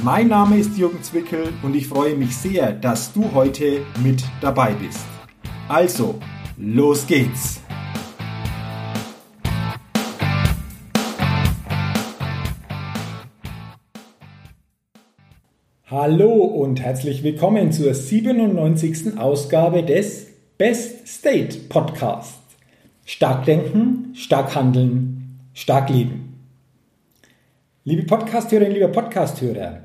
Mein Name ist Jürgen Zwickel und ich freue mich sehr, dass du heute mit dabei bist. Also, los geht's! Hallo und herzlich willkommen zur 97. Ausgabe des Best State Podcast. Stark denken, stark handeln, stark leben. Liebe Podcasthörerinnen, lieber Podcasthörer,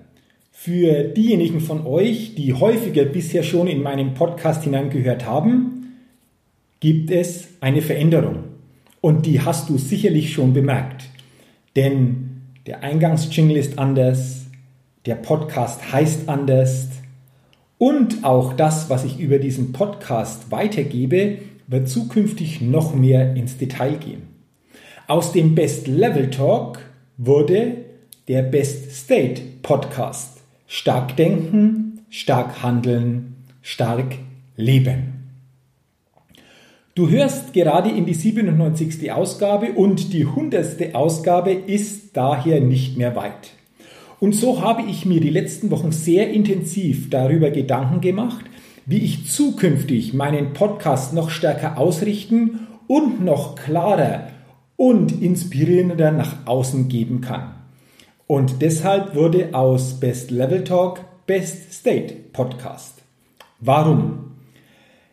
für diejenigen von euch, die häufiger bisher schon in meinen Podcast hineingehört haben, gibt es eine Veränderung. Und die hast du sicherlich schon bemerkt. Denn der Eingangsjingle ist anders, der Podcast heißt anders und auch das, was ich über diesen Podcast weitergebe, wird zukünftig noch mehr ins Detail gehen. Aus dem Best Level Talk wurde der Best State Podcast. Stark denken, stark handeln, stark leben. Du hörst gerade in die 97. Ausgabe und die 100. Ausgabe ist daher nicht mehr weit. Und so habe ich mir die letzten Wochen sehr intensiv darüber Gedanken gemacht, wie ich zukünftig meinen Podcast noch stärker ausrichten und noch klarer und inspirierender nach außen geben kann. Und deshalb wurde aus Best Level Talk Best State Podcast. Warum?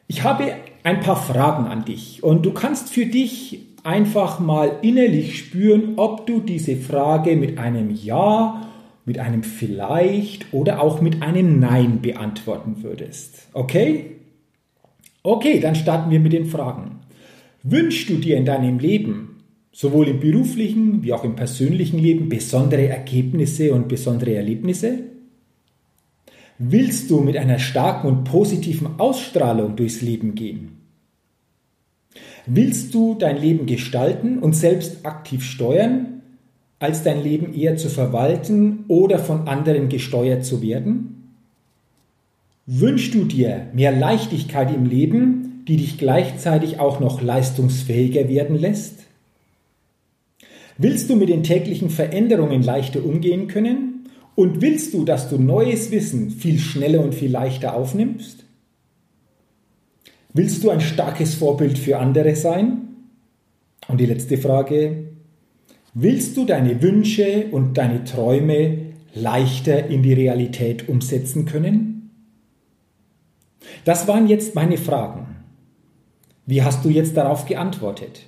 Ich habe ein paar Fragen an dich und du kannst für dich einfach mal innerlich spüren, ob du diese Frage mit einem Ja, mit einem Vielleicht oder auch mit einem Nein beantworten würdest. Okay? Okay, dann starten wir mit den Fragen. Wünschst du dir in deinem Leben sowohl im beruflichen wie auch im persönlichen Leben besondere Ergebnisse und besondere Erlebnisse? Willst du mit einer starken und positiven Ausstrahlung durchs Leben gehen? Willst du dein Leben gestalten und selbst aktiv steuern, als dein Leben eher zu verwalten oder von anderen gesteuert zu werden? Wünschst du dir mehr Leichtigkeit im Leben, die dich gleichzeitig auch noch leistungsfähiger werden lässt? Willst du mit den täglichen Veränderungen leichter umgehen können? Und willst du, dass du neues Wissen viel schneller und viel leichter aufnimmst? Willst du ein starkes Vorbild für andere sein? Und die letzte Frage, willst du deine Wünsche und deine Träume leichter in die Realität umsetzen können? Das waren jetzt meine Fragen. Wie hast du jetzt darauf geantwortet?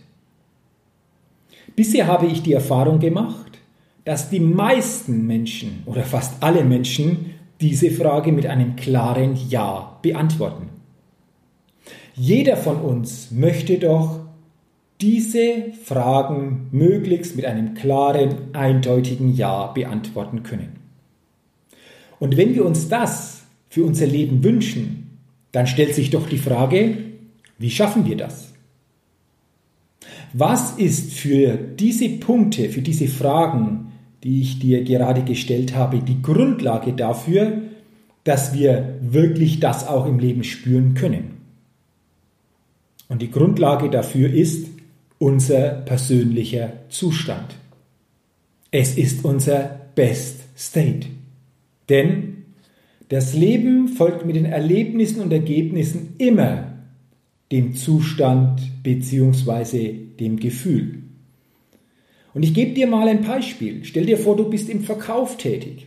Bisher habe ich die Erfahrung gemacht, dass die meisten Menschen oder fast alle Menschen diese Frage mit einem klaren Ja beantworten. Jeder von uns möchte doch diese Fragen möglichst mit einem klaren, eindeutigen Ja beantworten können. Und wenn wir uns das für unser Leben wünschen, dann stellt sich doch die Frage, wie schaffen wir das? Was ist für diese Punkte, für diese Fragen, die ich dir gerade gestellt habe, die Grundlage dafür, dass wir wirklich das auch im Leben spüren können? Und die Grundlage dafür ist unser persönlicher Zustand. Es ist unser Best State. Denn das Leben folgt mit den Erlebnissen und Ergebnissen immer dem Zustand bzw. dem Gefühl. Und ich gebe dir mal ein Beispiel. Stell dir vor, du bist im Verkauf tätig.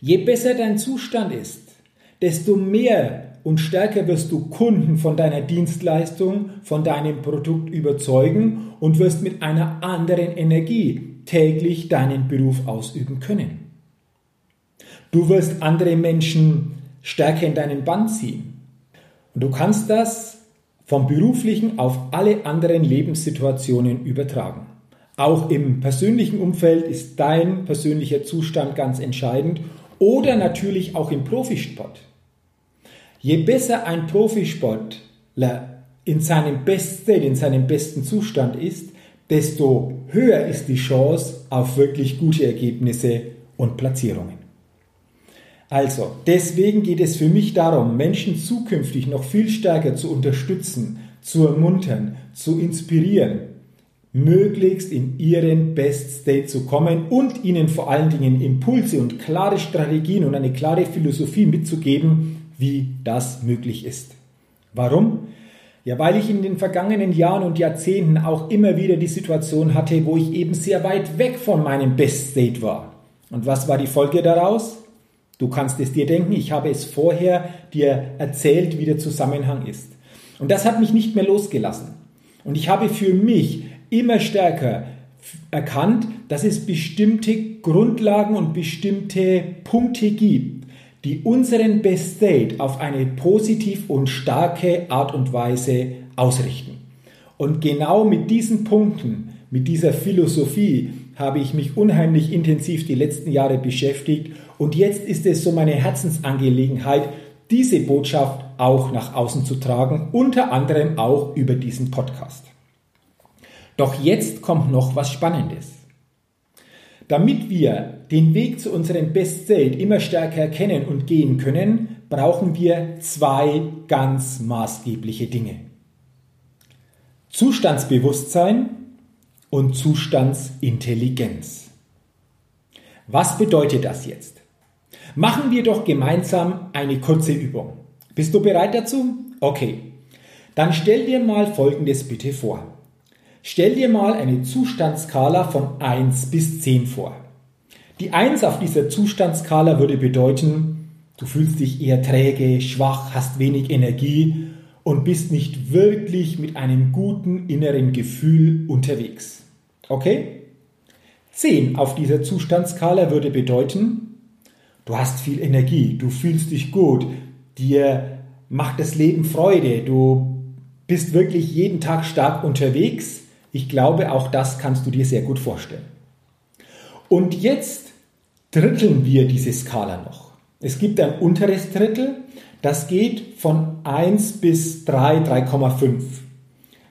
Je besser dein Zustand ist, desto mehr und stärker wirst du Kunden von deiner Dienstleistung, von deinem Produkt überzeugen und wirst mit einer anderen Energie täglich deinen Beruf ausüben können. Du wirst andere Menschen stärker in deinen Band ziehen. Und du kannst das vom beruflichen auf alle anderen Lebenssituationen übertragen. Auch im persönlichen Umfeld ist dein persönlicher Zustand ganz entscheidend oder natürlich auch im Profisport. Je besser ein Profisportler in seinem Best in seinem besten Zustand ist, desto höher ist die Chance auf wirklich gute Ergebnisse und Platzierungen. Also, deswegen geht es für mich darum, Menschen zukünftig noch viel stärker zu unterstützen, zu ermuntern, zu inspirieren, möglichst in ihren Best State zu kommen und ihnen vor allen Dingen Impulse und klare Strategien und eine klare Philosophie mitzugeben, wie das möglich ist. Warum? Ja, weil ich in den vergangenen Jahren und Jahrzehnten auch immer wieder die Situation hatte, wo ich eben sehr weit weg von meinem Best State war. Und was war die Folge daraus? Du kannst es dir denken, ich habe es vorher dir erzählt, wie der Zusammenhang ist. Und das hat mich nicht mehr losgelassen. Und ich habe für mich immer stärker erkannt, dass es bestimmte Grundlagen und bestimmte Punkte gibt, die unseren Best State auf eine positiv und starke Art und Weise ausrichten. Und genau mit diesen Punkten, mit dieser Philosophie habe ich mich unheimlich intensiv die letzten Jahre beschäftigt und jetzt ist es so meine Herzensangelegenheit, diese Botschaft auch nach außen zu tragen, unter anderem auch über diesen Podcast. Doch jetzt kommt noch was Spannendes. Damit wir den Weg zu unserem Best immer stärker erkennen und gehen können, brauchen wir zwei ganz maßgebliche Dinge. Zustandsbewusstsein und Zustandsintelligenz. Was bedeutet das jetzt? Machen wir doch gemeinsam eine kurze Übung. Bist du bereit dazu? Okay. Dann stell dir mal Folgendes bitte vor. Stell dir mal eine Zustandskala von 1 bis 10 vor. Die 1 auf dieser Zustandskala würde bedeuten, du fühlst dich eher träge, schwach, hast wenig Energie und bist nicht wirklich mit einem guten inneren Gefühl unterwegs. Okay? 10 auf dieser Zustandskala würde bedeuten, du hast viel Energie, du fühlst dich gut, dir macht das Leben Freude, du bist wirklich jeden Tag stark unterwegs ich glaube, auch das kannst du dir sehr gut vorstellen. Und jetzt dritteln wir diese Skala noch. Es gibt ein unteres Drittel, das geht von 1 bis 3, 3,5.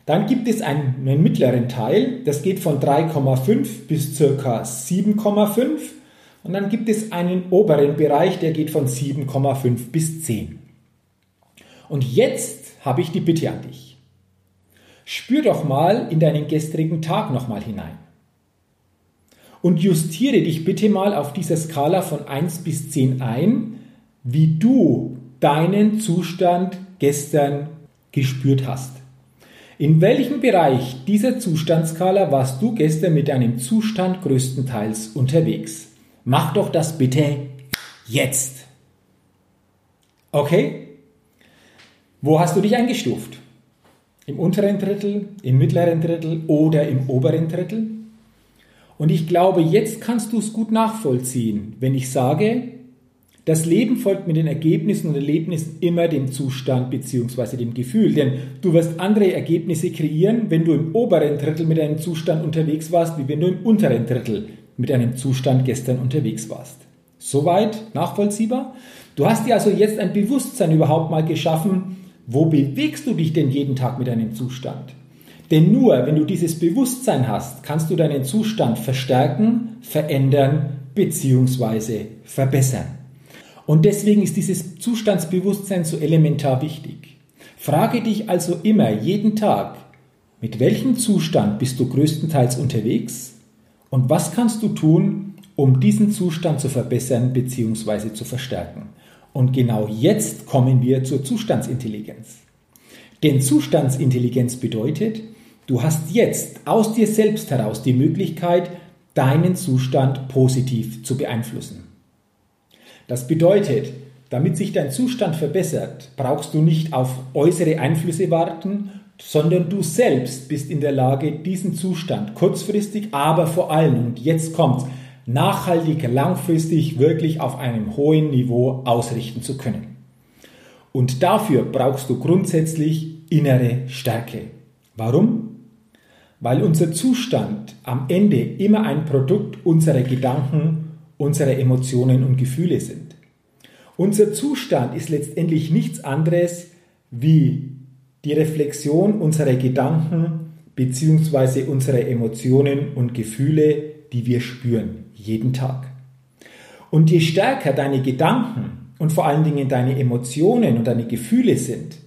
Dann gibt es einen, einen, mittleren Teil, das geht von 3,5 bis ca. 7,5. Und dann gibt es einen oberen Bereich, der geht von 7,5 bis 10. Und jetzt habe ich die Bitte an dich. Spür doch mal in deinen gestrigen Tag nochmal hinein. Und justiere dich bitte mal auf dieser Skala von 1 bis 10 ein, wie du deinen Zustand gestern gespürt hast. In welchem Bereich dieser Zustandskala warst du gestern mit deinem Zustand größtenteils unterwegs? Mach doch das bitte jetzt. Okay? Wo hast du dich eingestuft? Im unteren Drittel, im mittleren Drittel oder im oberen Drittel? Und ich glaube, jetzt kannst du es gut nachvollziehen, wenn ich sage, das Leben folgt mit den Ergebnissen und Erlebnissen immer dem Zustand bzw. dem Gefühl. Denn du wirst andere Ergebnisse kreieren, wenn du im oberen Drittel mit einem Zustand unterwegs warst, wie wenn du im unteren Drittel mit einem Zustand gestern unterwegs warst. Soweit nachvollziehbar? Du hast dir also jetzt ein Bewusstsein überhaupt mal geschaffen, wo bewegst du dich denn jeden Tag mit deinem Zustand? Denn nur wenn du dieses Bewusstsein hast, kannst du deinen Zustand verstärken, verändern bzw. verbessern. Und deswegen ist dieses Zustandsbewusstsein so elementar wichtig. Frage dich also immer, jeden Tag, mit welchem Zustand bist du größtenteils unterwegs und was kannst du tun, um diesen Zustand zu verbessern bzw. zu verstärken. Und genau jetzt kommen wir zur Zustandsintelligenz. Denn Zustandsintelligenz bedeutet, du hast jetzt aus dir selbst heraus die Möglichkeit, deinen Zustand positiv zu beeinflussen. Das bedeutet, damit sich dein Zustand verbessert, brauchst du nicht auf äußere Einflüsse warten, sondern du selbst bist in der Lage, diesen Zustand kurzfristig, aber vor allem, und jetzt kommt's, nachhaltig, langfristig wirklich auf einem hohen Niveau ausrichten zu können. Und dafür brauchst du grundsätzlich innere Stärke. Warum? Weil unser Zustand am Ende immer ein Produkt unserer Gedanken, unserer Emotionen und Gefühle sind. Unser Zustand ist letztendlich nichts anderes wie die Reflexion unserer Gedanken bzw. unserer Emotionen und Gefühle, die wir spüren, jeden Tag. Und je stärker deine Gedanken und vor allen Dingen deine Emotionen und deine Gefühle sind,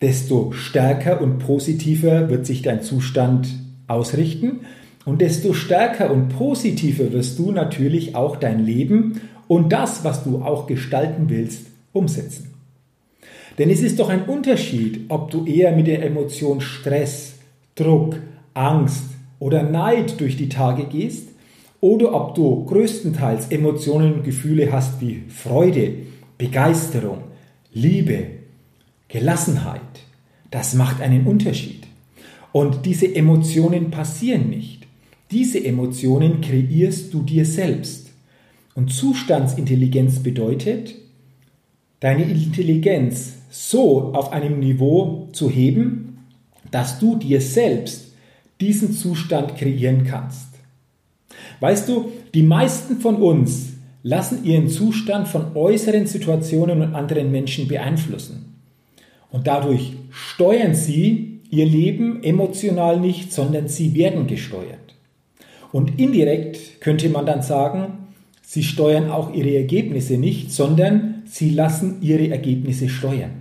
desto stärker und positiver wird sich dein Zustand ausrichten und desto stärker und positiver wirst du natürlich auch dein Leben und das, was du auch gestalten willst, umsetzen. Denn es ist doch ein Unterschied, ob du eher mit der Emotion Stress, Druck, Angst oder Neid durch die Tage gehst oder ob du größtenteils Emotionen und Gefühle hast wie Freude, Begeisterung, Liebe, Gelassenheit. Das macht einen Unterschied. Und diese Emotionen passieren nicht. Diese Emotionen kreierst du dir selbst. Und Zustandsintelligenz bedeutet, deine Intelligenz so auf einem Niveau zu heben, dass du dir selbst diesen Zustand kreieren kannst. Weißt du, die meisten von uns lassen ihren Zustand von äußeren Situationen und anderen Menschen beeinflussen. Und dadurch steuern sie ihr Leben emotional nicht, sondern sie werden gesteuert. Und indirekt könnte man dann sagen, sie steuern auch ihre Ergebnisse nicht, sondern sie lassen ihre Ergebnisse steuern.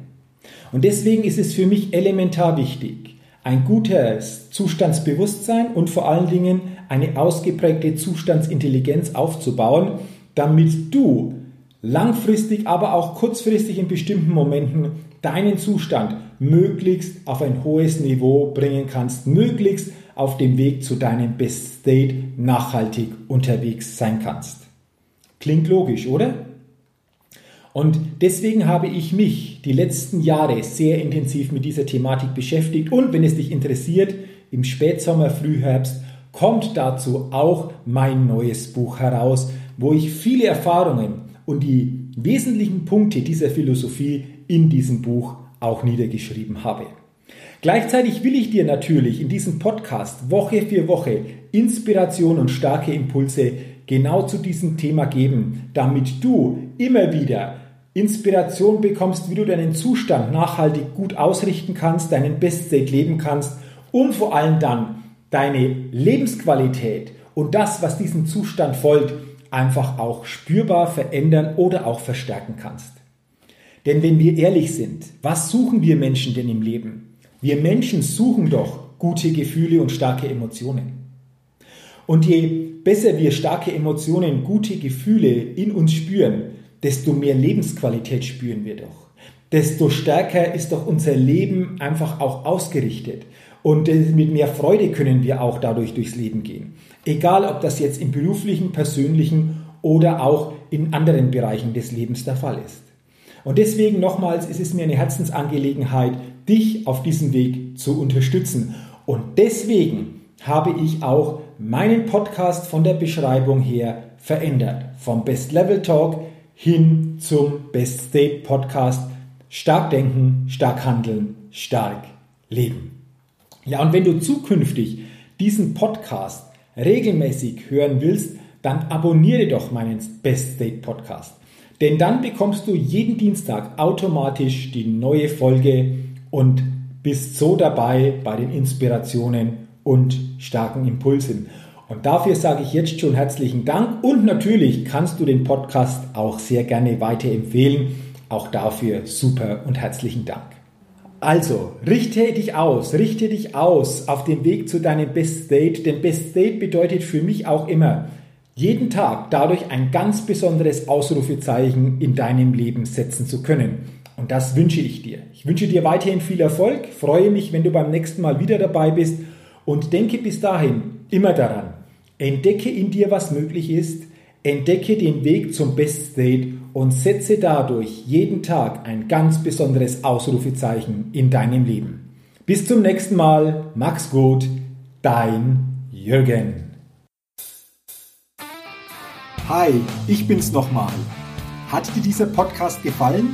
Und deswegen ist es für mich elementar wichtig, ein gutes Zustandsbewusstsein und vor allen Dingen eine ausgeprägte Zustandsintelligenz aufzubauen, damit du langfristig, aber auch kurzfristig in bestimmten Momenten deinen Zustand möglichst auf ein hohes Niveau bringen kannst, möglichst auf dem Weg zu deinem Best State nachhaltig unterwegs sein kannst. Klingt logisch, oder? Und deswegen habe ich mich die letzten Jahre sehr intensiv mit dieser Thematik beschäftigt. Und wenn es dich interessiert, im Spätsommer, Frühherbst kommt dazu auch mein neues Buch heraus, wo ich viele Erfahrungen und die wesentlichen Punkte dieser Philosophie in diesem Buch auch niedergeschrieben habe. Gleichzeitig will ich dir natürlich in diesem Podcast Woche für Woche Inspiration und starke Impulse genau zu diesem Thema geben, damit du immer wieder Inspiration bekommst, wie du deinen Zustand nachhaltig gut ausrichten kannst, deinen Best State leben kannst, um vor allem dann deine Lebensqualität und das, was diesem Zustand folgt, einfach auch spürbar verändern oder auch verstärken kannst. Denn wenn wir ehrlich sind, was suchen wir Menschen denn im Leben? Wir Menschen suchen doch gute Gefühle und starke Emotionen. Und je besser wir starke Emotionen, gute Gefühle in uns spüren, desto mehr Lebensqualität spüren wir doch. Desto stärker ist doch unser Leben einfach auch ausgerichtet. Und mit mehr Freude können wir auch dadurch durchs Leben gehen. Egal, ob das jetzt im beruflichen, persönlichen oder auch in anderen Bereichen des Lebens der Fall ist. Und deswegen nochmals ist es mir eine Herzensangelegenheit, dich auf diesem Weg zu unterstützen. Und deswegen habe ich auch meinen Podcast von der Beschreibung her verändert. Vom Best Level Talk hin zum Best State Podcast. Stark denken, stark handeln, stark leben. Ja, und wenn du zukünftig diesen Podcast regelmäßig hören willst, dann abonniere doch meinen Best State Podcast. Denn dann bekommst du jeden Dienstag automatisch die neue Folge und bist so dabei bei den Inspirationen und starken Impulsen. Und dafür sage ich jetzt schon herzlichen Dank und natürlich kannst du den Podcast auch sehr gerne weiterempfehlen. Auch dafür super und herzlichen Dank. Also, richte dich aus, richte dich aus auf dem Weg zu deinem Best State, denn Best State bedeutet für mich auch immer, jeden Tag dadurch ein ganz besonderes Ausrufezeichen in deinem Leben setzen zu können. Und das wünsche ich dir. Ich wünsche dir weiterhin viel Erfolg, freue mich, wenn du beim nächsten Mal wieder dabei bist und denke bis dahin immer daran, entdecke in dir, was möglich ist, entdecke den Weg zum Best State und setze dadurch jeden Tag ein ganz besonderes Ausrufezeichen in deinem Leben. Bis zum nächsten Mal, Max gut, dein Jürgen. Hi, ich bin's nochmal. Hat dir dieser Podcast gefallen?